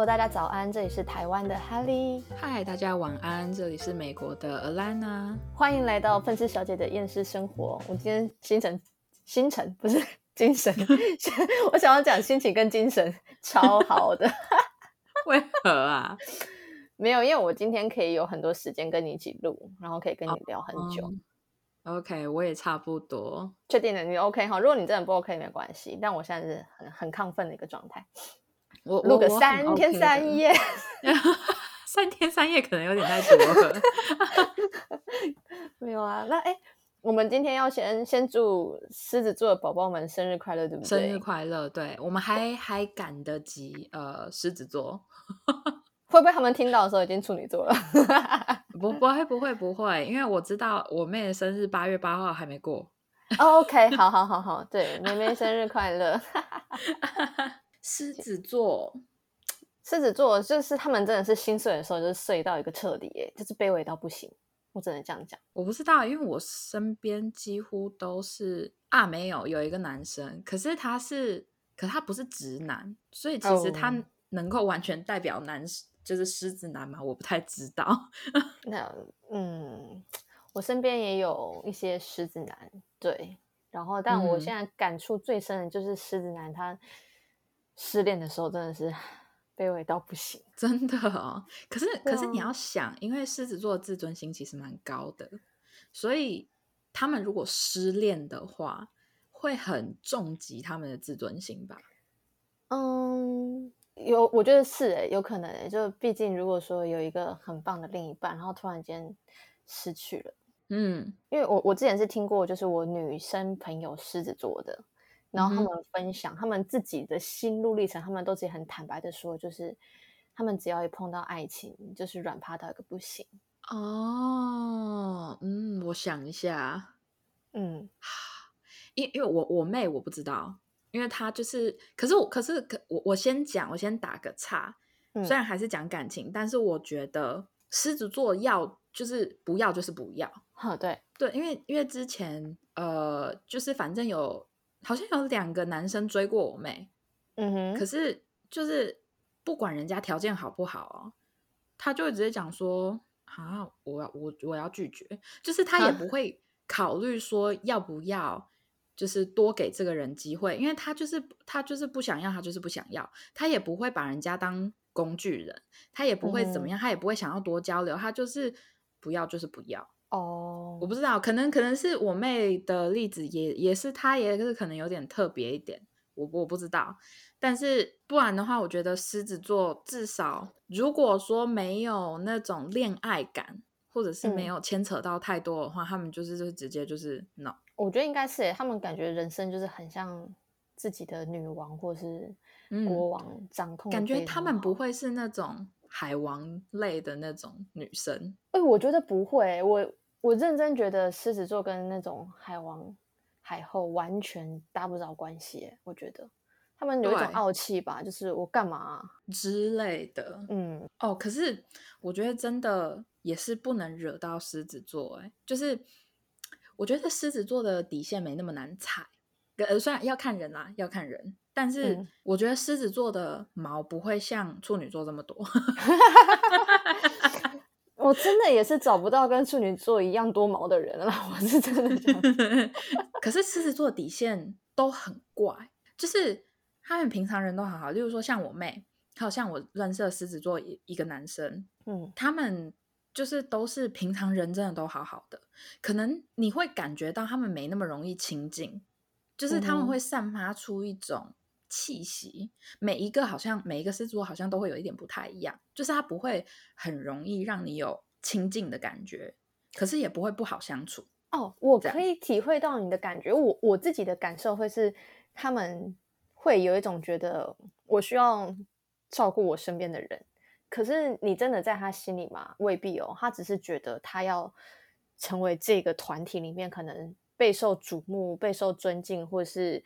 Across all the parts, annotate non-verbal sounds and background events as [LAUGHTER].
Hello，大家早安，这里是台湾的哈利。嗨，大家晚安，这里是美国的 Alana。欢迎来到愤世小姐的厌世生活。我今天心情，心情不是精神，[LAUGHS] 我想要讲心情跟精神超好的。[LAUGHS] 为何啊？没有，因为我今天可以有很多时间跟你一起录，然后可以跟你聊很久。OK，我也差不多。确定了，你 OK 哈？如果你真的不 OK，没关系。但我现在是很很亢奋的一个状态。我录个三天三夜，[LAUGHS] 三天三夜可能有点太多了。没有啊，那哎，我们今天要先先祝狮子座的宝宝们生日快乐，对不对？生日快乐，对我们还还赶得及。呃，狮子座 [LAUGHS] 会不会他们听到的时候已经处女座了？[LAUGHS] 不，不会，不会，不会，因为我知道我妹的生日八月八号还没过。OK，好好好好，对，妹妹生日快乐。狮子座，狮子座就是他们真的是心碎的时候，就是碎到一个彻底，哎，就是卑微到不行。我只能这样讲。我不知道，因为我身边几乎都是啊，没有有一个男生，可是他是，可他不是直男，所以其实他能够完全代表男，就是狮子男嘛？我不太知道。[LAUGHS] 那嗯，我身边也有一些狮子男，对，然后但我现在感触最深的就是狮子男他。失恋的时候真的是卑微到不行，真的哦。可是，可是你要想，因为狮子座的自尊心其实蛮高的，所以他们如果失恋的话，会很重击他们的自尊心吧？嗯，有，我觉得是诶，有可能诶。就毕竟如果说有一个很棒的另一半，然后突然间失去了，嗯，因为我我之前是听过，就是我女生朋友狮子座的。然后他们分享他们自己的心路历程，他们都自己很坦白的说，就是他们只要一碰到爱情，就是软趴到一个不行。哦，嗯，我想一下，嗯，[SIGHS] 因因为我我妹我不知道，因为她就是，可是我可是可我我先讲，我先打个岔，虽然还是讲感情，但是我觉得狮子座要就是不要就是不要，哈，对。对，因为因为之前呃，就是反正有。好像有两个男生追过我妹，嗯哼，可是就是不管人家条件好不好哦，他就会直接讲说啊，我要我我要拒绝，就是他也不会考虑说要不要，就是多给这个人机会，因为他就是他就是不想要，他就是不想要，他也不会把人家当工具人，他也不会怎么样，他也不会想要多交流，他就是不要就是不要。哦，我不知道，可能可能是我妹的例子，也也是她，也是可能有点特别一点，我我不知道。但是不然的话，我觉得狮子座至少如果说没有那种恋爱感，或者是没有牵扯到太多的话，他们就是就是直接就是 no。我觉得应该是，他们感觉人生就是很像自己的女王或是国王掌控，感觉他们不会是那种海王类的那种女生。哎，我觉得不会，我。我认真觉得狮子座跟那种海王、海后完全搭不着关系。我觉得他们有一种傲气吧，就是我干嘛之类的。嗯，哦，可是我觉得真的也是不能惹到狮子座。哎，就是我觉得狮子座的底线没那么难踩。呃，虽然要看人啦，要看人，但是我觉得狮子座的毛不会像处女座这么多。[LAUGHS] 我真的也是找不到跟处女座一样多毛的人了，[LAUGHS] 我是真的。[LAUGHS] 可是狮子座底线都很怪，就是他们平常人都好好，例如说像我妹，还有像我认识的狮子座一一个男生，嗯，他们就是都是平常人真的都好好的，可能你会感觉到他们没那么容易亲近，就是他们会散发出一种。气息，每一个好像每一个狮子座好像都会有一点不太一样，就是他不会很容易让你有亲近的感觉，可是也不会不好相处。哦，我可以体会到你的感觉，我我自己的感受会是，他们会有一种觉得我需要照顾我身边的人，可是你真的在他心里吗？未必哦，他只是觉得他要成为这个团体里面可能备受瞩目、备受尊敬，或者是。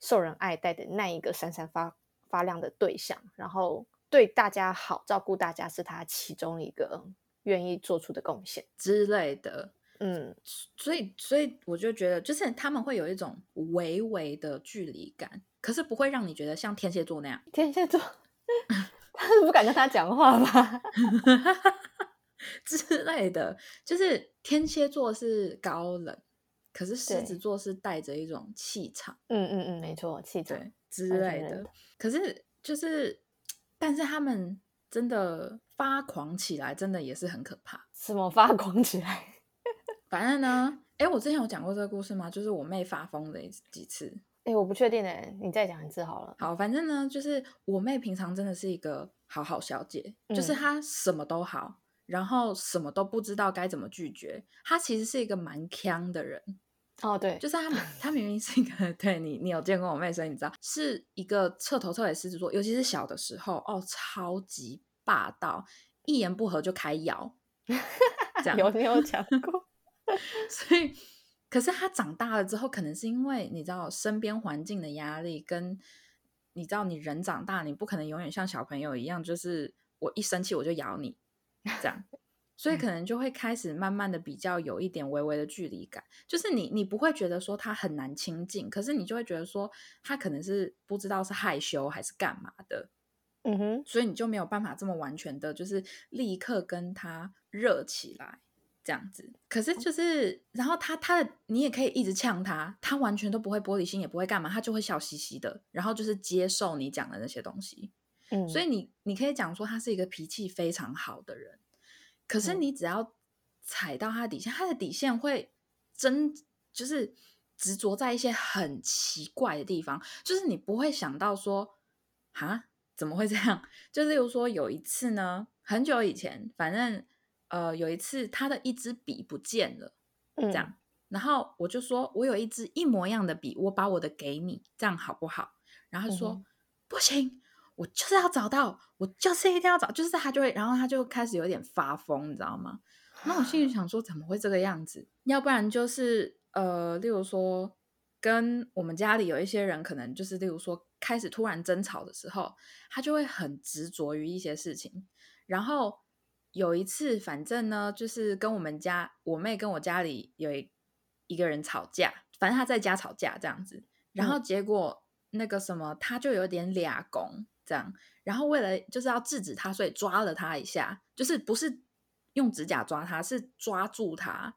受人爱戴的那一个闪闪发发亮的对象，然后对大家好，照顾大家是他其中一个愿意做出的贡献之类的。嗯，所以所以我就觉得，就是他们会有一种微微的距离感，可是不会让你觉得像天蝎座那样。[LAUGHS] 天蝎座 [LAUGHS] 他是不敢跟他讲话吧？[LAUGHS] 之类的，就是天蝎座是高冷，可是狮子座是带着一种气场。嗯嗯嗯，没错，气场之类的。可是就是，但是他们真的发狂起来，真的也是很可怕。什么发狂起来？[LAUGHS] 反正呢，哎，我之前有讲过这个故事吗？就是我妹发疯的几次。哎，我不确定哎，你再讲一次好了。好，反正呢，就是我妹平常真的是一个好好小姐，就是她什么都好，然后什么都不知道该怎么拒绝。她其实是一个蛮强的人。哦，对，就是他，他明明是一个，[LAUGHS] 对你，你有见过我妹，所以你知道是一个彻头彻尾狮子座，尤其是小的时候，哦，超级霸道，一言不合就开咬。[LAUGHS] 有没有讲过，[LAUGHS] 所以。可是他长大了之后，可能是因为你知道身边环境的压力，跟你知道你人长大，你不可能永远像小朋友一样，就是我一生气我就咬你这样，所以可能就会开始慢慢的比较有一点微微的距离感，就是你你不会觉得说他很难亲近，可是你就会觉得说他可能是不知道是害羞还是干嘛的，嗯哼，所以你就没有办法这么完全的，就是立刻跟他热起来。这样子，可是就。是，然后他他的你也可以一直呛他，他完全都不会玻璃心，也不会干嘛，他就会笑嘻嘻的，然后就是接受你讲的那些东西。嗯，所以你你可以讲说他是一个脾气非常好的人，可是你只要踩到他的底线，他的底线会真就是执着在一些很奇怪的地方，就是你不会想到说啊怎么会这样？就例如说有一次呢，很久以前，反正。呃，有一次他的一支笔不见了，这样，然后我就说，我有一支一模一样的笔，我把我的给你，这样好不好？然后他说不行，我就是要找到，我就是一定要找，就是他就会，然后他就开始有点发疯，你知道吗？那我心里想说，怎么会这个样子？要不然就是呃，例如说跟我们家里有一些人，可能就是例如说开始突然争吵的时候，他就会很执着于一些事情，然后。有一次，反正呢，就是跟我们家我妹跟我家里有一一个人吵架，反正他在家吵架这样子，然后结果那个什么，他就有点俩拱这样，然后为了就是要制止他，所以抓了他一下，就是不是用指甲抓他，是抓住他，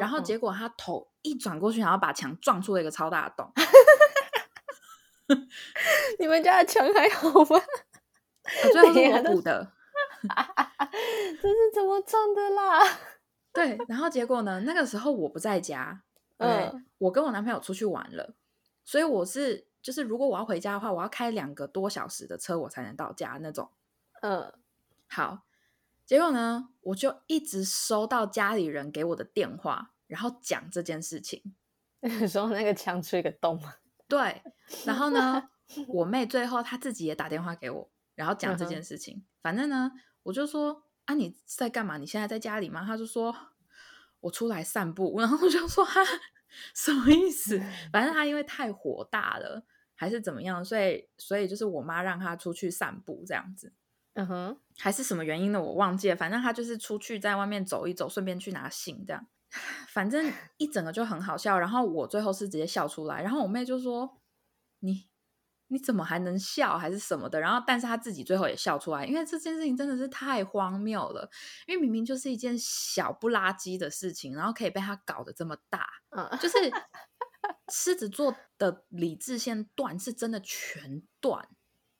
然后结果他头一转过去，然后把墙撞出了一个超大的洞。[LAUGHS] 你们家的墙还好吗？[LAUGHS] 最后是我补的。[LAUGHS] 这是怎么撞的啦？对，然后结果呢？那个时候我不在家，嗯，我跟我男朋友出去玩了，所以我是就是如果我要回家的话，我要开两个多小时的车，我才能到家那种。嗯，好，结果呢，我就一直收到家里人给我的电话，然后讲这件事情，[LAUGHS] 说那个枪出一个洞吗。[LAUGHS] 对，然后呢，我妹最后她自己也打电话给我，然后讲这件事情。反正呢。我就说啊，你在干嘛？你现在在家里吗？她就说我出来散步，[LAUGHS] 然后我就说哈，什么意思？反正他因为太火大了，还是怎么样，所以所以就是我妈让他出去散步这样子。嗯哼，还是什么原因呢？我忘记了。反正他就是出去在外面走一走，顺便去拿信这样。[SIGHS] 反正一整个就很好笑。然后我最后是直接笑出来，然后我妹就说你。你怎么还能笑还是什么的？然后，但是她自己最后也笑出来，因为这件事情真的是太荒谬了。因为明明就是一件小不拉几的事情，然后可以被他搞得这么大。嗯，就是狮子座的理智线断是真的全断，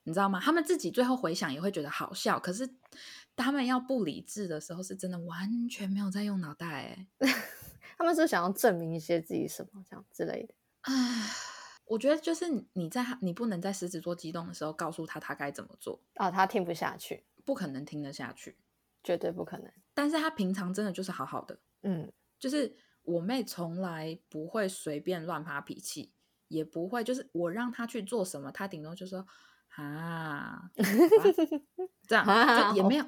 你知道吗？他们自己最后回想也会觉得好笑，可是他们要不理智的时候，是真的完全没有在用脑袋。哎，[LAUGHS] 他们是想要证明一些自己什么这样之类的。唉。我觉得就是你在他，你不能在狮子座激动的时候告诉他他该怎么做啊，他听不下去，不可能听得下去，绝对不可能。但是他平常真的就是好好的，嗯，就是我妹从来不会随便乱发脾气，也不会就是我让她去做什么，她顶多就说啊，[LAUGHS] 这样就也没有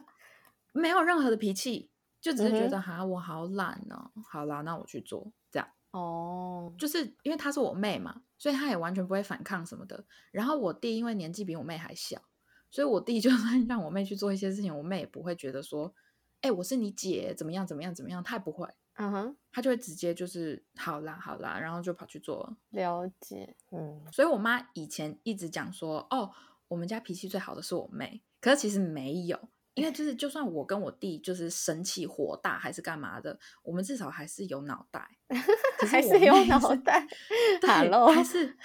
没有任何的脾气，就只是觉得哈我好懒哦，好啦，那我去做这样。哦，就是因为她是我妹嘛，所以她也完全不会反抗什么的。然后我弟因为年纪比我妹还小，所以我弟就算 [LAUGHS] 让我妹去做一些事情，我妹也不会觉得说，哎，我是你姐，怎么样怎么样怎么样，她也不会。嗯哼，他就会直接就是好啦好啦，然后就跑去做。了解，嗯。所以我妈以前一直讲说，哦，我们家脾气最好的是我妹，可是其实没有，因为就是就算我跟我弟就是生气火大还是干嘛的，我们至少还是有脑袋，[LAUGHS] 还是有脑袋，[LAUGHS] 对，还是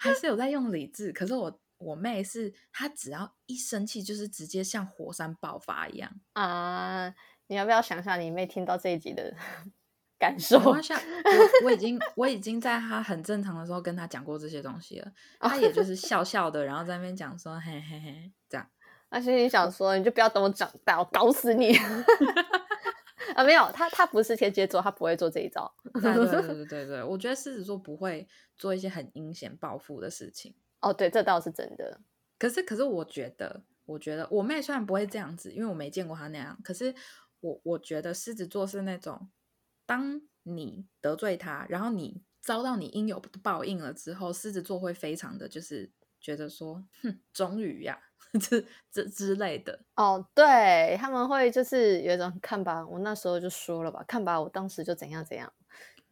还是有在用理智。可是我我妹是她只要一生气就是直接像火山爆发一样啊！你要不要想想你妹听到这一集的？[LAUGHS] 感受，[LAUGHS] 我我已经我已经在她很正常的时候跟她讲过这些东西了，[LAUGHS] 她也就是笑笑的，然后在那边讲说嘿嘿嘿这样。而且你想说，你就不要等我长大，我搞死你啊！没有，他他不是天蝎座，他不会做这一招。对对对对对对，我觉得狮子座不会做一些很阴险报复的事情。哦，对，这倒是真的。可是可是，我觉得我觉得我妹虽然不会这样子，因为我没见过她那样，可是我我觉得狮子座是那种。当你得罪他，然后你遭到你应有的报应了之后，狮子座会非常的就是觉得说，哼，终于呀，[LAUGHS] 这这之类的。哦，对，他们会就是有一种看吧，我那时候就说了吧，看吧，我当时就怎样怎样，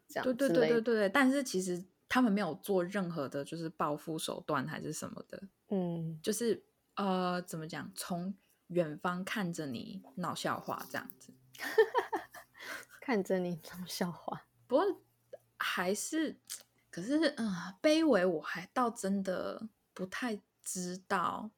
这样。对对对对对，但是其实他们没有做任何的，就是报复手段还是什么的。嗯，就是呃，怎么讲，从远方看着你闹笑话这样子。[LAUGHS] 看着你闹笑话，不过还是，可是，嗯，卑微，我还倒真的不太知道，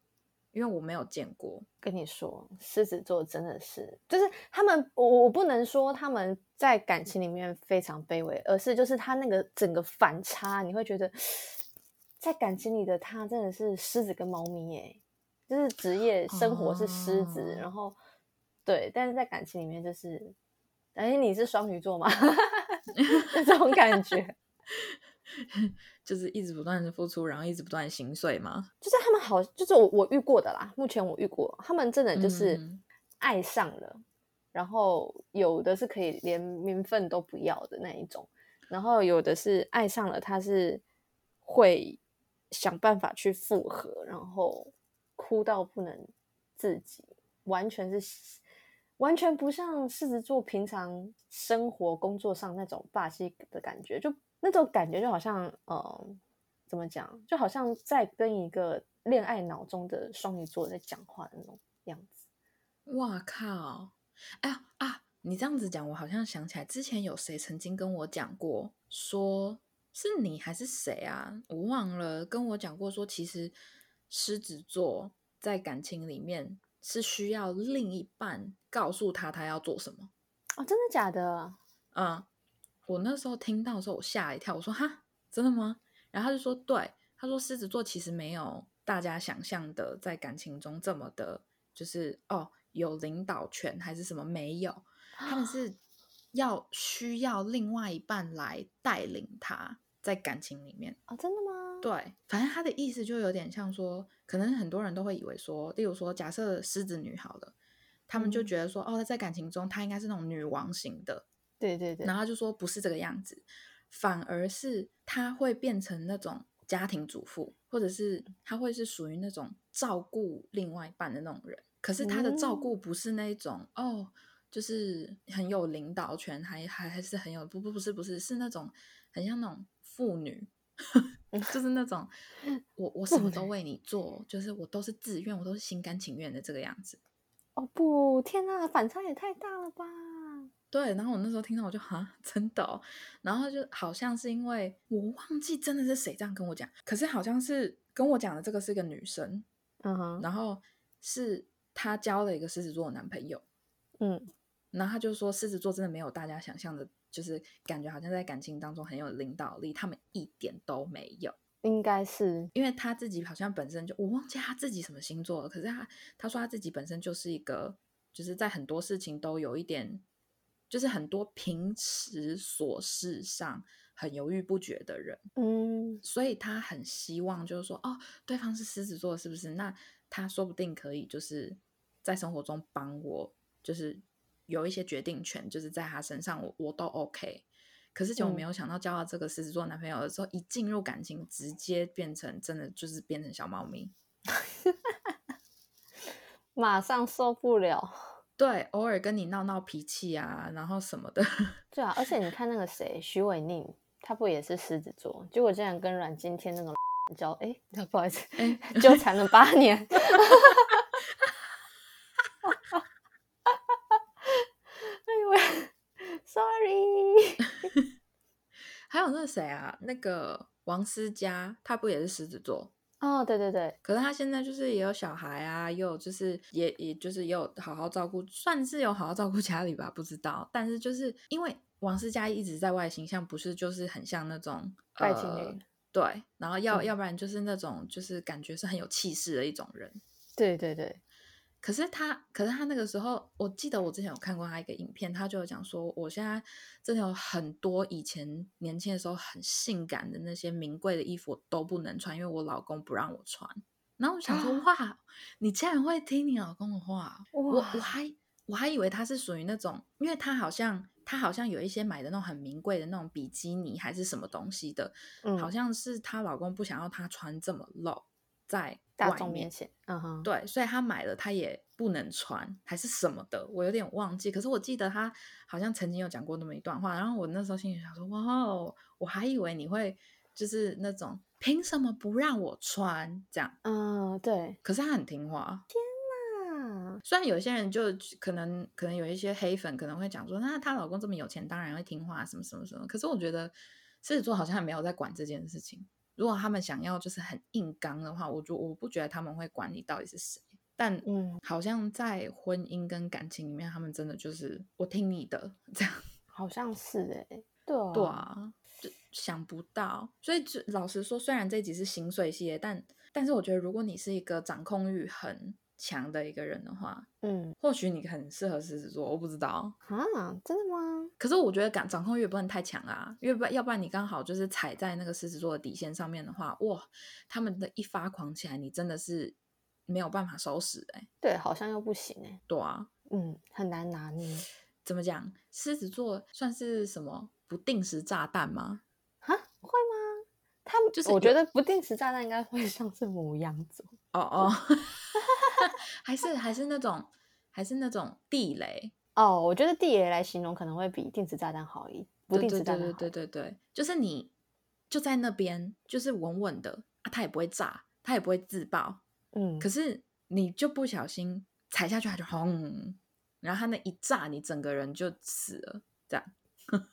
因为我没有见过。跟你说，狮子座真的是，就是他们，我我不能说他们在感情里面非常卑微，而是就是他那个整个反差，你会觉得 [SNIFFS] 在感情里的他真的是狮子跟猫咪耶，就是职业生活是狮子，然后对，但是在感情里面就是。哎，你是双鱼座吗？[LAUGHS] 这种感觉，[LAUGHS] 就是一直不断的付出，然后一直不断心碎嘛？就是他们好，就是我我遇过的啦。目前我遇过，他们真的就是爱上了，然后有的是可以连名分都不要的那一种，然后有的是爱上了，他是会想办法去复合，然后哭到不能自己，完全是。完全不像狮子座平常生活工作上那种霸气的感觉，就那种感觉就好像，呃，怎么讲，就好像在跟一个恋爱脑中的双鱼座在讲话的那种样子。哇靠！哎呀啊！你这样子讲，我好像想起来，之前有谁曾经跟我讲过，说是你还是谁啊？我忘了，跟我讲过说，其实狮子座在感情里面。是需要另一半告诉他他要做什么哦？真的假的？嗯，我那时候听到的时候，我吓一跳。我说：“哈，真的吗？”然后他就说：“对，他说狮子座其实没有大家想象的在感情中这么的，就是哦有领导权还是什么没有，他们是要需要另外一半来带领他在感情里面啊？真的吗？对，反正他的意思就有点像说。”可能很多人都会以为说，例如说，假设狮子女好了，他们就觉得说，哦，在感情中她应该是那种女王型的，对对对，然后就说不是这个样子，反而是她会变成那种家庭主妇，或者是她会是属于那种照顾另外一半的那种人。可是她的照顾不是那种哦，就是很有领导权，还还还是很有不不不是不是是那种很像那种妇女。[LAUGHS] 就是那种，[LAUGHS] 我我什么都为你做，就是我都是自愿，我都是心甘情愿的这个样子。哦不，天哪，反差也太大了吧！对，然后我那时候听到我就哈，真的，然后就好像是因为我忘记真的是谁这样跟我讲，可是好像是跟我讲的这个是一个女生，嗯哼，然后是她交了一个狮子座的男朋友，嗯，然后他就说狮子座真的没有大家想象的。就是感觉好像在感情当中很有领导力，他们一点都没有。应该是因为他自己好像本身就我忘记他自己什么星座了，可是他他说他自己本身就是一个就是在很多事情都有一点，就是很多平时琐事上很犹豫不决的人。嗯，所以他很希望就是说，哦，对方是狮子座，是不是？那他说不定可以就是在生活中帮我，就是。有一些决定权，就是在他身上，我我都 OK。可是就没有想到交到这个狮子座男朋友的时候，一进入感情，直接变成真的就是变成小猫咪，[LAUGHS] 马上受不了。对，偶尔跟你闹闹脾气啊，然后什么的。[LAUGHS] 对啊，而且你看那个谁，徐伟宁，他不也是狮子座？结果竟然跟阮经天那个 [LAUGHS] 交，哎，不好意思，纠缠了八年。还有那个谁啊，那个王思佳，他不也是狮子座？哦，对对对。可是他现在就是也有小孩啊，又就是也也就是也有好好照顾，算是有好好照顾家里吧，不知道。但是就是因为王思佳一直在外形象不是就是很像那种爱情女，对，然后要要不然就是那种就是感觉是很有气势的一种人。对对对。可是他，可是他那个时候，我记得我之前有看过他一个影片，他就有讲说，我现在真的有很多以前年轻的时候很性感的那些名贵的衣服都不能穿，因为我老公不让我穿。然后我想说，哇，你竟然会听你老公的话？我我还我还以为他是属于那种，因为他好像他好像有一些买的那种很名贵的那种比基尼还是什么东西的，好像是她老公不想要她穿这么露。在大众面前，嗯哼，对，所以他买了，他也不能穿，还是什么的，我有点忘记。可是我记得他好像曾经有讲过那么一段话，然后我那时候心里想说，哇哦，我还以为你会就是那种凭什么不让我穿这样？嗯，对。可是他很听话。天哪！虽然有些人就可能可能有一些黑粉可能会讲说，那她老公这么有钱，当然会听话，什么什么什么。可是我觉得狮子座好像没有在管这件事情。如果他们想要就是很硬刚的话，我就我不觉得他们会管你到底是谁。但嗯，好像在婚姻跟感情里面，他们真的就是我听你的这样。[LAUGHS] 好像是哎，对对啊，就想不到。所以就老实说，虽然这集是心碎系列，但但是我觉得如果你是一个掌控欲很。强的一个人的话，嗯，或许你很适合狮子座，我不知道啊，真的吗？可是我觉得掌掌控欲不能太强啊，因为不要不然你刚好就是踩在那个狮子座的底线上面的话，哇，他们的一发狂起来，你真的是没有办法收拾哎。对，好像又不行哎。对啊，嗯，很难拿捏。怎么讲？狮子座算是什么不定时炸弹吗？啊，会吗？他们就是，我觉得不定时炸弹应该会像是母羊座。哦哦。还是还是那种还是那种地雷哦，我觉得地雷来形容可能会比定时炸弹好一不定时炸弹对对对对对，就是你就在那边，就是稳稳的啊，它也不会炸，它也不会自爆，嗯，可是你就不小心踩下去，它就轰，然后它那一炸，你整个人就死了，这样。[LAUGHS]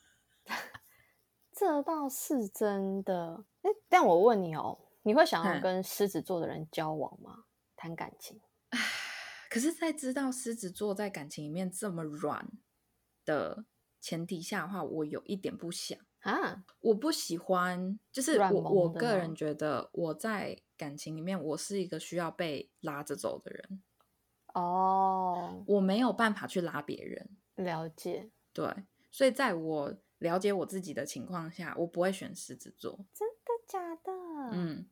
这倒是真的，哎，但我问你哦，你会想要跟狮子座的人交往吗？谈感情？可是，在知道狮子座在感情里面这么软的前提下的话，我有一点不想啊。我不喜欢，就是我我个人觉得，我在感情里面，我是一个需要被拉着走的人。哦，我没有办法去拉别人。了解。对，所以在我了解我自己的情况下，我不会选狮子座。真的假的？嗯。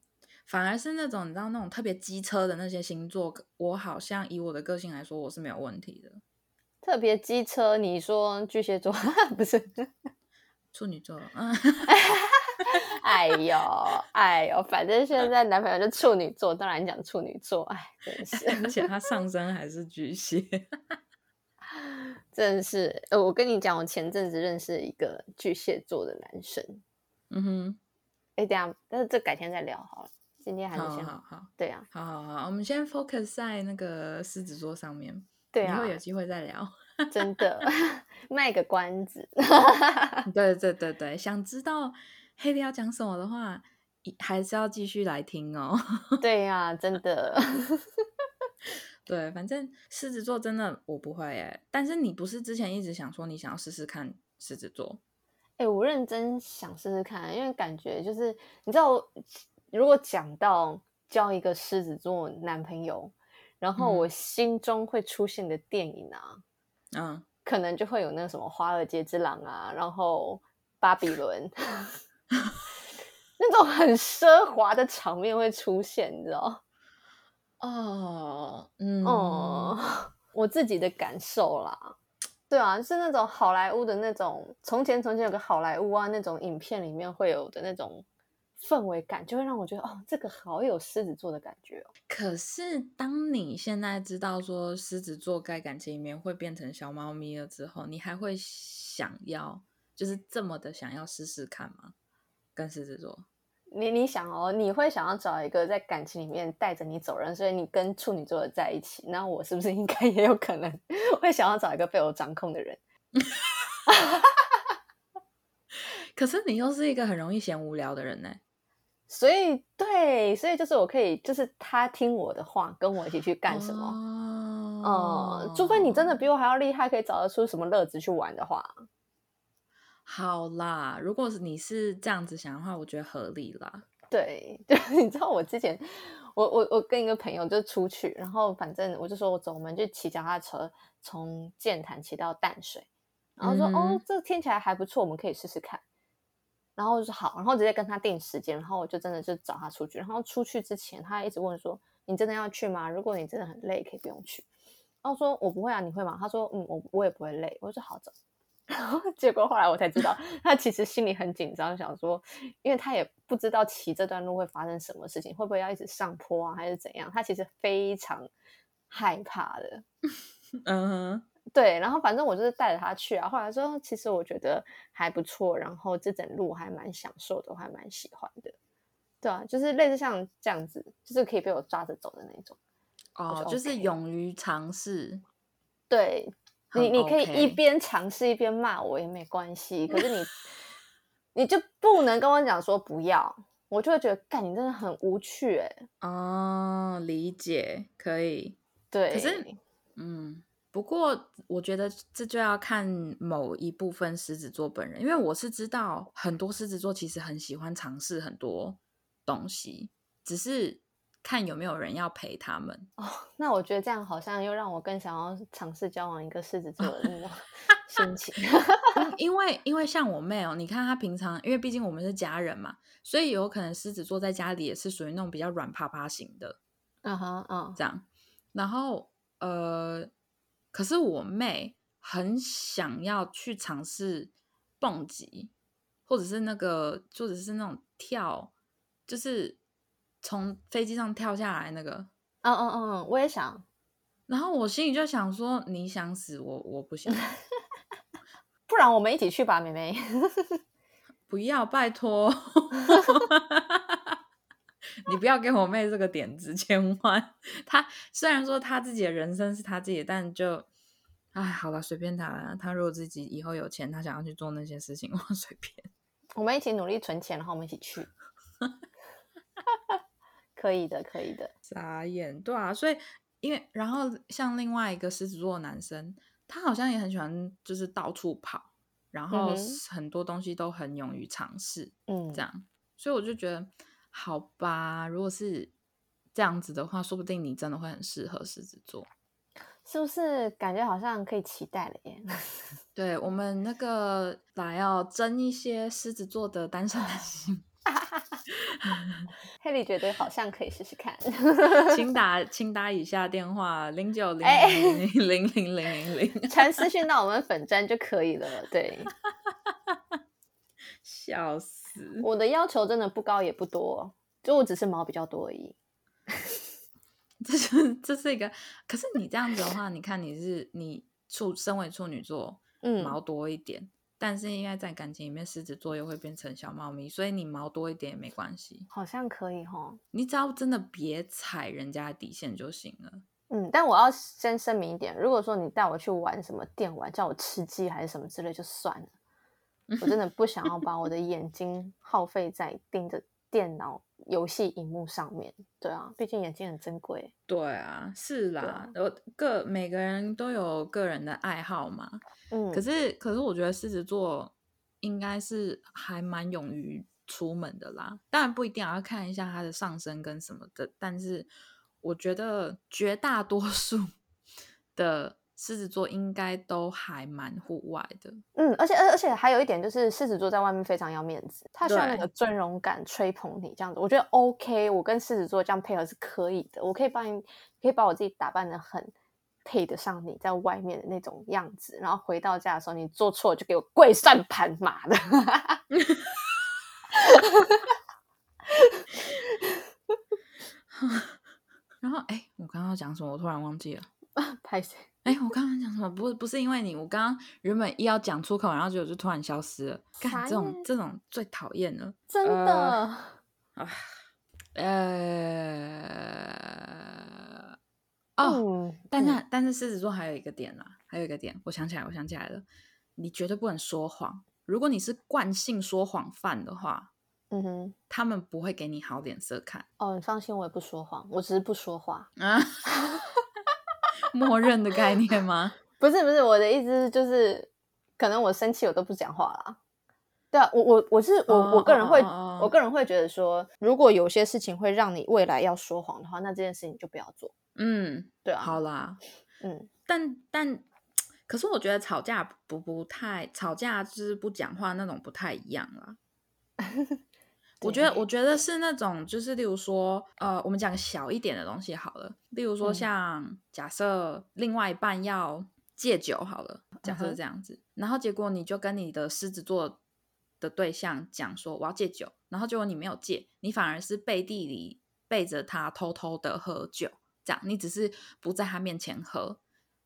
反而是那种你知道那种特别机车的那些星座，我好像以我的个性来说，我是没有问题的。特别机车，你说巨蟹座 [LAUGHS] 不是处女座？[LAUGHS] 哎呦哎呦，反正现在男朋友就处女座，当然讲处女座。哎，真是，[LAUGHS] 而且他上身还是巨蟹，真是。呃，我跟你讲，我前阵子认识一个巨蟹座的男生。嗯哼，哎，等下，但是这改天再聊好了。今天还是先好好对啊，好好好，我们先 focus 在那个狮子座上面，对啊，以后有机会再聊，真的 [LAUGHS] 卖个关子，[LAUGHS] 对对对对，想知道黑的要讲什么的话，还是要继续来听哦。[LAUGHS] 对呀，真的，对，反正狮子座真的我不会哎，但是你不是之前一直想说你想要试试看狮子座？哎，我认真想试试看，因为感觉就是你知道。如果讲到交一个狮子座男朋友，然后我心中会出现的电影啊，嗯，可能就会有那个什么《华尔街之狼》啊，然后《巴比伦》[LAUGHS] 那种很奢华的场面会出现，你知道？哦，嗯，哦，[LAUGHS] 我自己的感受啦，对啊，是那种好莱坞的那种，从前从前有个好莱坞啊，那种影片里面会有的那种。氛围感就会让我觉得哦，这个好有狮子座的感觉哦。可是当你现在知道说狮子座在感情里面会变成小猫咪了之后，你还会想要就是这么的想要试试看吗？跟狮子座，你你想哦，你会想要找一个在感情里面带着你走人，所以你跟处女座的在一起，那我是不是应该 [LAUGHS] 也有可能会想要找一个被我掌控的人？[LAUGHS] 可是你又是一个很容易嫌无聊的人呢，所以对，所以就是我可以，就是他听我的话，跟我一起去干什么，哦，除非你真的比我还要厉害，可以找得出什么乐子去玩的话。好啦，如果是你是这样子想的话，我觉得合理啦。对，[LAUGHS] 就你知道我之前，我我我跟一个朋友就出去，然后反正我就说我走，我们就骑脚踏车从剑潭骑到淡水，然后说哦，这听起来还不错，我们可以试试看。然后就说好，然后直接跟他定时间，然后我就真的就找他出去。然后出去之前，他一直问说：“你真的要去吗？如果你真的很累，可以不用去。”然后说：“我不会啊，你会吗？”他说：“嗯，我我也不会累。”我说：“好走。[LAUGHS] ”然后结果后来我才知道，他其实心里很紧张，想说，因为他也不知道骑这段路会发生什么事情，会不会要一直上坡啊，还是怎样？他其实非常害怕的。[LAUGHS] 嗯哼。对，然后反正我就是带着他去啊。后来说，其实我觉得还不错，然后这整路还蛮享受的，我还蛮喜欢的。对啊，就是类似像这样子，就是可以被我抓着走的那种。哦，就是勇于尝试。对，你你可以一边尝试一边骂我也没关系，可是你 [LAUGHS] 你就不能跟我讲说不要，我就会觉得干你真的很无趣哎。哦，理解，可以。对，可是嗯。不过，我觉得这就要看某一部分狮子座本人，因为我是知道很多狮子座其实很喜欢尝试很多东西，只是看有没有人要陪他们。哦，那我觉得这样好像又让我更想要尝试交往一个狮子座的那种 [LAUGHS] 心情。[LAUGHS] 因为，因为像我妹哦，你看她平常，因为毕竟我们是家人嘛，所以有可能狮子座在家里也是属于那种比较软趴趴型的。嗯哼，嗯，这样，然后呃。可是我妹很想要去尝试蹦极，或者是那个，或者是那种跳，就是从飞机上跳下来那个。嗯嗯嗯，我也想。然后我心里就想说：“你想死我，我不想。[LAUGHS] 不然我们一起去吧，妹妹。[LAUGHS] 不要，拜托。[LAUGHS] 你不要给我妹这个点子，[LAUGHS] 千万。她虽然说她自己的人生是她自己的，但就，哎，好了，随便她。她如果自己以后有钱，她想要去做那些事情，[LAUGHS] 我随便。我们一起努力存钱，然后我们一起去。[LAUGHS] 可以的，可以的。傻眼，对啊。所以，因为然后像另外一个狮子座的男生，他好像也很喜欢，就是到处跑，然后很多东西都很勇于尝试，嗯，这样。所以我就觉得。好吧，如果是这样子的话，说不定你真的会很适合狮子座，是不是？感觉好像可以期待了耶。[LAUGHS] 对我们那个来要争一些狮子座的单身男性，[LAUGHS] 黑莉觉得好像可以试试看，[LAUGHS] 请打请打以下电话零九零零零零零零零，传私讯到我们粉专就可以了。对，笑死。我的要求真的不高也不多，就我只是毛比较多而已。[LAUGHS] 这是这是一个，可是你这样子的话，你看你是你处身为处女座，嗯，毛多一点，但是应该在感情里面，狮子座又会变成小猫咪，所以你毛多一点也没关系，好像可以哈。你只要真的别踩人家底线就行了。嗯，但我要先声明一点，如果说你带我去玩什么电玩，叫我吃鸡还是什么之类，就算了。[LAUGHS] 我真的不想要把我的眼睛耗费在盯着电脑游戏荧幕上面。对啊，毕竟眼睛很珍贵。对啊，是啦，我个每个人都有个人的爱好嘛。嗯，可是可是我觉得狮子座应该是还蛮勇于出门的啦。当然不一定要看一下他的上身跟什么的，但是我觉得绝大多数 [LAUGHS] 的。狮子座应该都还蛮户外的，嗯，而且而而且还有一点就是，狮子座在外面非常要面子，他需要那个尊荣感吹捧你这样子，我觉得 OK，我跟狮子座这样配合是可以的，我可以帮你，可以把我自己打扮的很配得上你在外面的那种样子，然后回到家的时候你做错就给我跪算盘，妈的 [LAUGHS] [LAUGHS] 然后哎，我刚刚讲什么？我突然忘记了，[LAUGHS] 拍谁？哎，我刚刚讲什么？不，不是因为你，我刚刚原本一要讲出口，然后结果就突然消失了。干这种，这种最讨厌了，真的 [LAUGHS] 啊。呃，哦，但是但是狮子座还有一个点啦，还有一个点，我想起来，我想起来了，你绝对不能说谎。如果你是惯性说谎犯的话，嗯哼，他们不会给你好脸色看。哦，你放心，我也不说谎，我只是不说话啊。[LAUGHS] [LAUGHS] 默认的概念吗？[LAUGHS] 不是不是，我的意思就是可能我生气我都不讲话啦。对啊，我我我是我我个人会我个人会觉得说，如果有些事情会让你未来要说谎的话，那这件事情就不要做。嗯，对啊。好啦，嗯，但但可是我觉得吵架不不太吵架就是不讲话那种不太一样啦。[LAUGHS] 我觉得我觉得是那种就是例如说呃，我们讲小一点的东西好了，例如说像假设另外一半要。戒酒好了，假设这样子，然后结果你就跟你的狮子座的对象讲说我要戒酒，然后结果你没有戒，你反而是背地里背着他偷偷的喝酒，这样你只是不在他面前喝。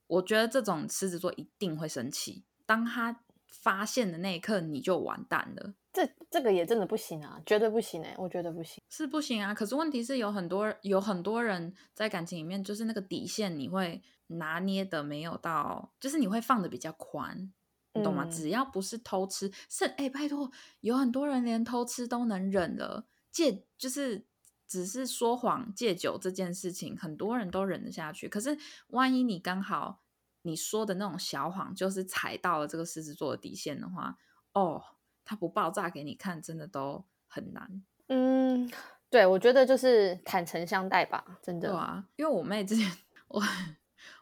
我觉得这种狮子座一定会生气，当他发现的那一刻，你就完蛋了。这这个也真的不行啊，绝对不行哎，我觉得不行，是不行啊。可是问题是有很多有很多人在感情里面，就是那个底线你会拿捏的没有到，就是你会放的比较宽，你懂吗？只要不是偷吃，是哎，拜托，有很多人连偷吃都能忍了，戒就是只是说谎戒酒这件事情，很多人都忍得下去。可是万一你刚好你说的那种小谎，就是踩到了这个狮子座的底线的话，哦。他不爆炸给你看，真的都很难。嗯，对，我觉得就是坦诚相待吧，真的。对啊，因为我妹之前，[LAUGHS] 我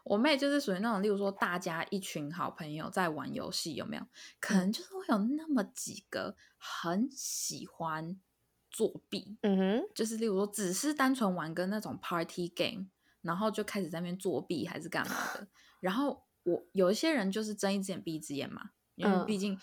我妹就是属于那种，例如说大家一群好朋友在玩游戏，有没有？可能就是会有那么几个很喜欢作弊。嗯哼，就是例如说，只是单纯玩个那种 party game，然后就开始在那边作弊还是干嘛的。然后我有一些人就是睁一只眼闭一只眼嘛，因为毕竟。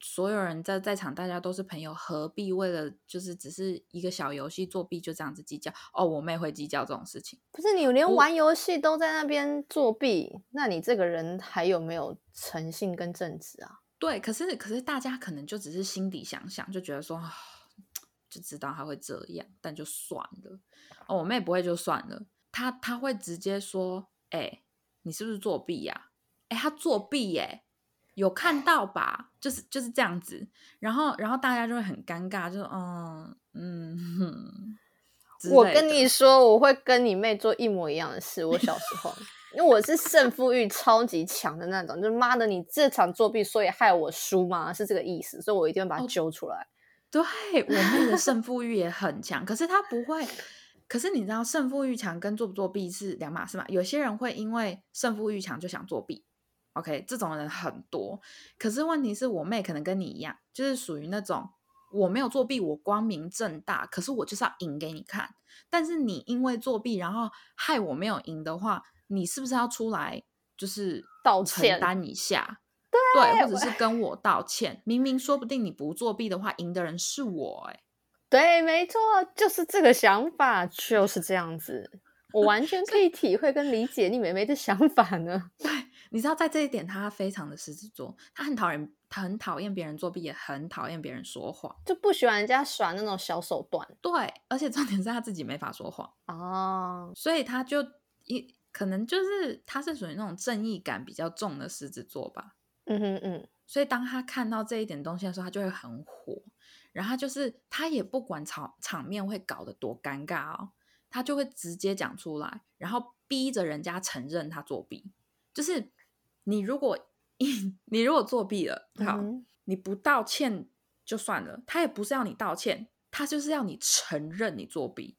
所有人在在场，大家都是朋友，何必为了就是只是一个小游戏作弊就这样子计较？哦，我妹会计较这种事情。不是你连玩游戏都在那边作弊，那你这个人还有没有诚信跟正直啊？对，可是可是大家可能就只是心底想想，就觉得说就知道他会这样，但就算了。哦，我妹不会就算了，她她会直接说：“哎，你是不是作弊呀？哎，他作弊耶。”有看到吧？就是就是这样子，然后然后大家就会很尴尬，就嗯嗯。我跟你说，我会跟你妹做一模一样的事。我小时候，[LAUGHS] 因为我是胜负欲超级强的那种，就是妈的，你这场作弊，所以害我输吗？是这个意思，所以我一定要把它揪出来。对我妹的胜负欲也很强，可是她不会。可是你知道，胜负欲强跟作不作弊是两码事嘛？有些人会因为胜负欲强就想作弊。OK，这种人很多，可是问题是我妹可能跟你一样，就是属于那种我没有作弊，我光明正大，可是我就是要赢给你看。但是你因为作弊，然后害我没有赢的话，你是不是要出来就是道歉承担一下？对，或者是跟我道歉。明明说不定你不作弊的话，赢的人是我。哎，对，没错，就是这个想法，就是这样子。我完全可以体会跟理解你妹妹的想法呢。对。你知道，在这一点，他非常的狮子座，他很讨厌，他很讨厌别人作弊，也很讨厌别人说谎，就不喜欢人家耍那种小手段。对，而且重点是他自己没法说谎哦，所以他就一可能就是他是属于那种正义感比较重的狮子座吧。嗯哼嗯，所以当他看到这一点东西的时候，他就会很火，然后就是他也不管场场面会搞得多尴尬哦，他就会直接讲出来，然后逼着人家承认他作弊，就是。你如果 [LAUGHS] 你如果作弊了，好，你不道歉就算了，他也不是要你道歉，他就是要你承认你作弊。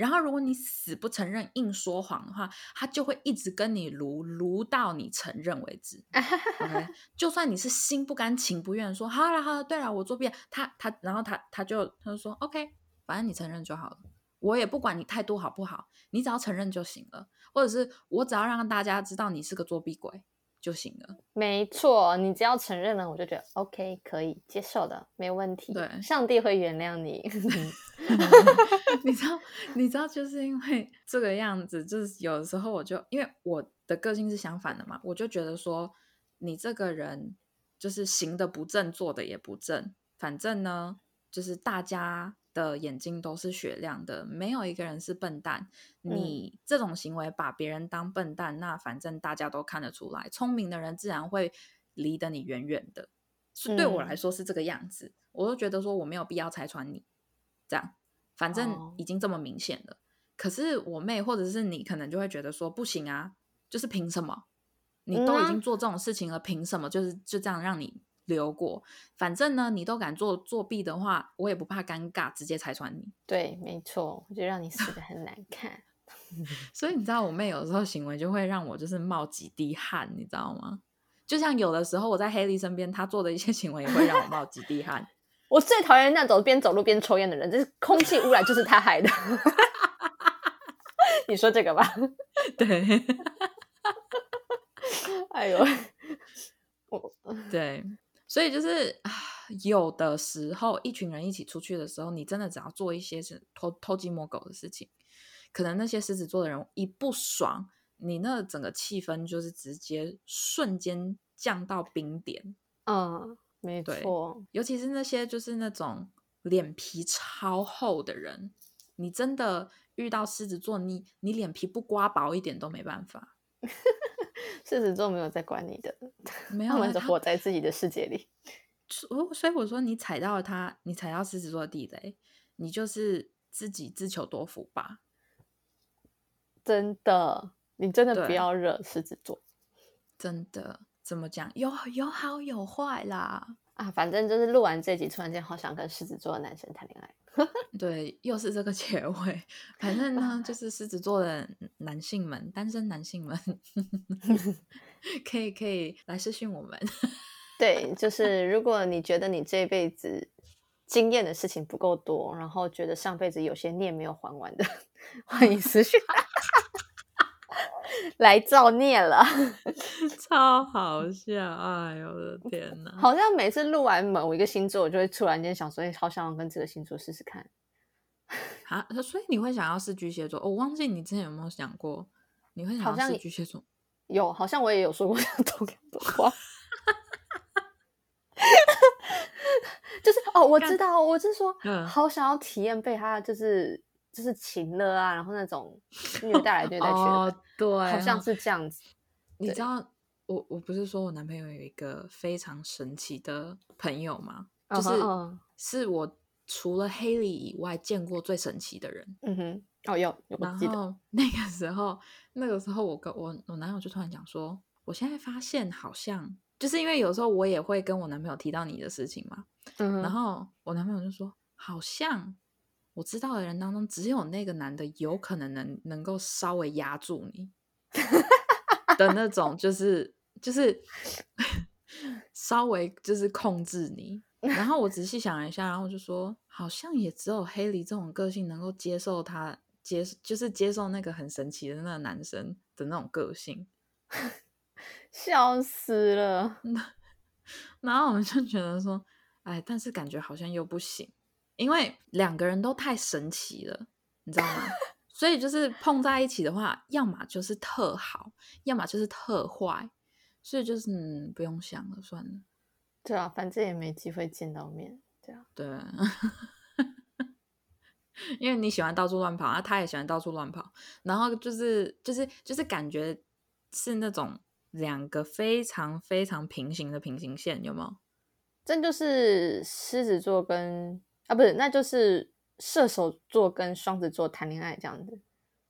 然后如果你死不承认，硬说谎的话，他就会一直跟你撸撸到你承认为止。[LAUGHS] OK，就算你是心不甘情不愿说好了好了，对了，我作弊，他他然后他他就他就说 OK，反正你承认就好了，我也不管你态度好不好，你只要承认就行了，或者是我只要让大家知道你是个作弊鬼。就行了，没错，你只要承认了，我就觉得 OK，可以接受的，没问题。对，上帝会原谅你。[LAUGHS] [LAUGHS] 你知道，你知道，就是因为这个样子，就是有的时候我就因为我的个性是相反的嘛，我就觉得说你这个人就是行的不正，做的也不正，反正呢，就是大家。的眼睛都是雪亮的，没有一个人是笨蛋。你这种行为把别人当笨蛋，那反正大家都看得出来。聪明的人自然会离得你远远的。是对我来说是这个样子，我都觉得说我没有必要拆穿你，这样反正已经这么明显了。可是我妹或者是你可能就会觉得说不行啊，就是凭什么？你都已经做这种事情了，凭什么就是就这样让你留过？反正呢，你都敢做作弊的话，我也不怕尴尬，直接拆穿你。对，没错，我就让你死的很难看。[LAUGHS] 所以你知道，我妹有时候行为就会让我就是冒几滴汗，你知道吗？就像有的时候我在黑莉身边，她做的一些行为也会让我冒几滴汗。[LAUGHS] 我最讨厌那种边走路边抽烟的人，就是空气污染，就是他害的。[LAUGHS] 你说这个吧？对。哎呦，我对，所以就是啊，有的时候一群人一起出去的时候，你真的只要做一些是偷偷鸡摸狗的事情，可能那些狮子座的人一不爽，你那整个气氛就是直接瞬间降到冰点。嗯，没错，尤其是那些就是那种脸皮超厚的人，你真的遇到狮子座，你你脸皮不刮薄一点都没办法。[LAUGHS] 狮子座没有在管你的，没有，他们活在自己的世界里。所所以我说，你踩到了他，你踩到狮子座的地雷，你就是自己自求多福吧。真的，你真的不要惹狮子座。真的，怎么讲？有有好有坏啦。啊，反正就是录完这集，突然间好想跟狮子座的男生谈恋爱。[LAUGHS] 对，又是这个结尾。[LAUGHS] 反正呢，就 [LAUGHS] 是狮子座的男性们，单身男性们，可以可以来私讯我们。对，就是如果你觉得你这辈子经验的事情不够多，然后觉得上辈子有些孽没有还完的，欢迎私讯。来造孽了，[LAUGHS] 超好笑！哎呦我的天哪！好像每次录完某一个星座，我就会突然间想说，哎，好想要跟这个星座试试看。[LAUGHS] 啊，所以你会想要是巨蟹座？我忘记你之前有没有想过，你会想要是巨蟹座？有，好像我也有说过同样的话。[LAUGHS] 就是哦，我知道，我是说，好想要体验被他就是。就是情乐啊，然后那种虐待来虐待去哦，对，好像是这样子。你知道，我我不是说我男朋友有一个非常神奇的朋友吗？就是是我除了黑莉以外见过最神奇的人。嗯哼，哦有，然后那个时候，那个时候我跟我我男友就突然讲说，我现在发现好像就是因为有时候我也会跟我男朋友提到你的事情嘛，嗯，然后我男朋友就说好像。我知道的人当中，只有那个男的有可能能能够稍微压住你的那种，就是就 [LAUGHS] 是稍微就是控制你。[LAUGHS] 然后我仔细想了一下，然后就说，好像也只有黑梨这种个性能够接受他接，就是接受那个很神奇的那个男生的那种个性。[LAUGHS] 笑死了。然后我们就觉得说，哎，但是感觉好像又不行。因为两个人都太神奇了，你知道吗？[LAUGHS] 所以就是碰在一起的话，要么就是特好，要么就是特坏，所以就是嗯、不用想了，算了。对啊，反正也没机会见到面，对啊。对，[LAUGHS] 因为你喜欢到处乱跑，啊，他也喜欢到处乱跑，然后就是就是就是感觉是那种两个非常非常平行的平行线，有没有？这就是狮子座跟。啊，不是，那就是射手座跟双子座谈恋爱这样子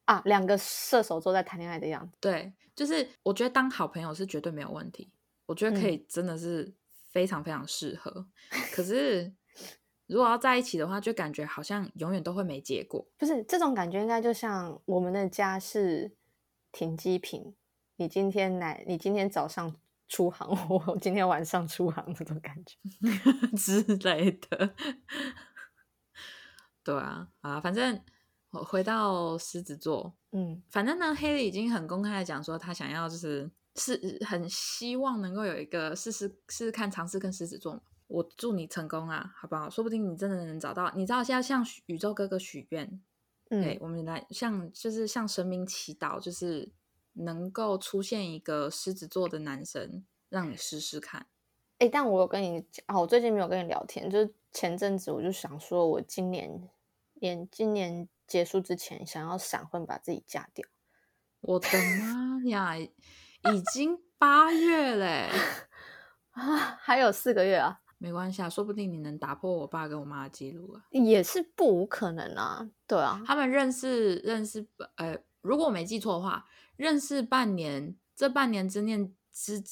啊，两个射手座在谈恋爱的样子。对，就是我觉得当好朋友是绝对没有问题，我觉得可以，真的是非常非常适合。可是如果要在一起的话，就感觉好像永远都会没结果。不是这种感觉，应该就像我们的家是停机坪，你今天来，你今天早上出航，[LAUGHS] 我今天晚上出航，这种感觉 [LAUGHS] 之类的。对啊，啊，反正我回到狮子座，嗯，反正呢，黑莉已经很公开的讲说，他想要就是是很希望能够有一个试试试试看尝试跟狮子座，我祝你成功啊，好不好？说不定你真的能找到，你知道现在向宇宙哥哥许愿，嗯，我们来向就是向神明祈祷，就是能够出现一个狮子座的男神，让你试试看。哎，但我有跟你讲，哦，我最近没有跟你聊天，就是前阵子我就想说，我今年年今年结束之前，想要闪婚把自己嫁掉。我的妈呀，已经八月嘞！[LAUGHS] 啊，还有四个月啊，没关系啊，说不定你能打破我爸跟我妈的记录啊，也是不无可能啊。对啊，他们认识认识，呃，如果我没记错的话，认识半年，这半年之内之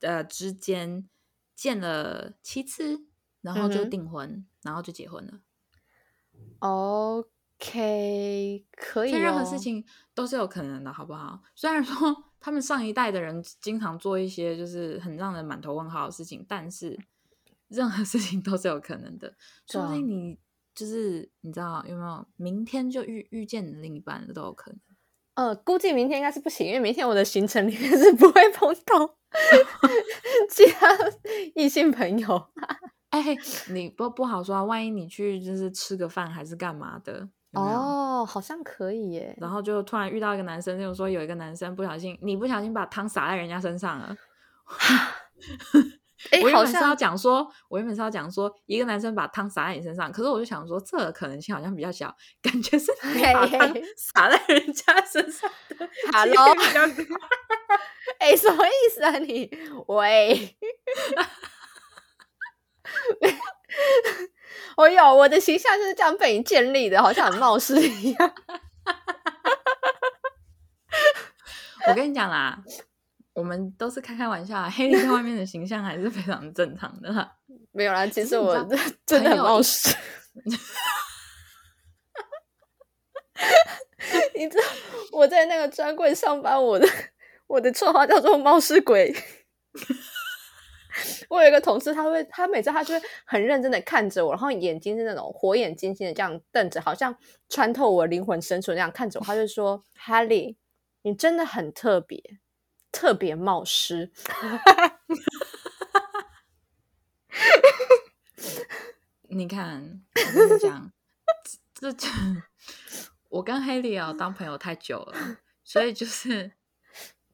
呃之间见了七次，然后就订婚，然后就结婚了。OK，可以。任何事情都是有可能的，好不好？虽然说他们上一代的人经常做一些就是很让人满头问号的事情，但是任何事情都是有可能的。说不定你就是你知道有没有明天就遇遇见你的另一半都有可能。呃，估计明天应该是不行，因为明天我的行程里面是不会碰到 [LAUGHS] 其他异性朋友。哎，你不不好说啊，万一你去就是吃个饭还是干嘛的？哦，好像可以耶。然后就突然遇到一个男生，就说有一个男生不小心，你不小心把汤洒在人家身上了。我原本是要讲说，我原本是要讲说，一个男生把汤洒在你身上，可是我就想说，这个可能性好像比较小，感觉是 [LAUGHS] 你把汤洒在人家身上的。[LAUGHS] Hello，[LAUGHS] 哎，什么意思啊？你喂。[LAUGHS] 我有我的形象就是这样被你建立的，好像很冒失一样。[LAUGHS] 我跟你讲啦，我们都是开开玩笑，黑莉在外面的形象还是非常正常的。[LAUGHS] 没有啦，其实我真的很冒失。你知道我在那个专柜上班，我的我的绰号叫做冒失鬼。[LAUGHS] 我有一个同事，他会，他每次他就会很认真的看着我，然后眼睛是那种火眼金睛的这样瞪着，好像穿透我灵魂深处那样看着我。他就说：“Helly，你真的很特别，特别冒失。[LAUGHS] ”你看，这样，这这，我跟黑莉啊当朋友太久了，所以就是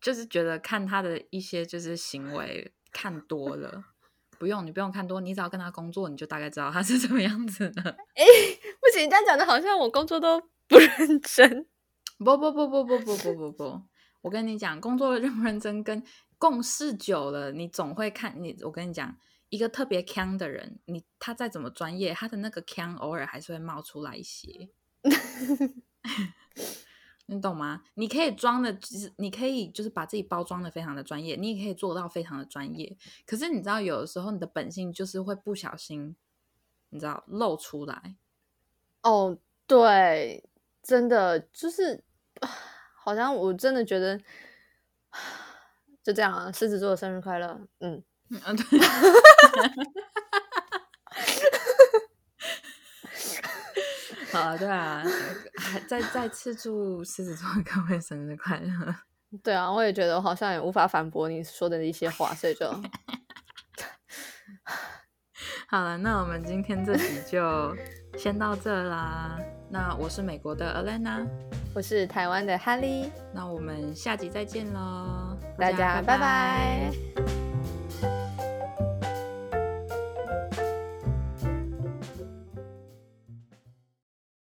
就是觉得看他的一些就是行为。看多了，不用你不用看多，你只要跟他工作，你就大概知道他是什么样子的。哎，[LAUGHS] 不行，这样讲的好像我工作都不认真。[LAUGHS] 不不不不不不不不不，我跟你讲，工作认不认真，跟共事久了，你总会看你。我跟你讲，一个特别强的人，你他再怎么专业，他的那个强偶尔还是会冒出来一些。[LAUGHS] 你懂吗？你可以装的，其实你可以就是把自己包装的非常的专业，你也可以做到非常的专业。可是你知道，有的时候你的本性就是会不小心，你知道露出来。哦，对，真的就是，好像我真的觉得，就这样啊。狮子座生日快乐，嗯嗯，对。[LAUGHS] 啊，对啊，[LAUGHS] 还再再次祝狮子座 [LAUGHS] 各位生日快乐。[LAUGHS] 对啊，我也觉得我好像也无法反驳你说的一些话，所以就好了。那我们今天这集就先到这啦。那我是美国的 Alana，我是台湾的 Holly。那我们下集再见喽，大家拜拜。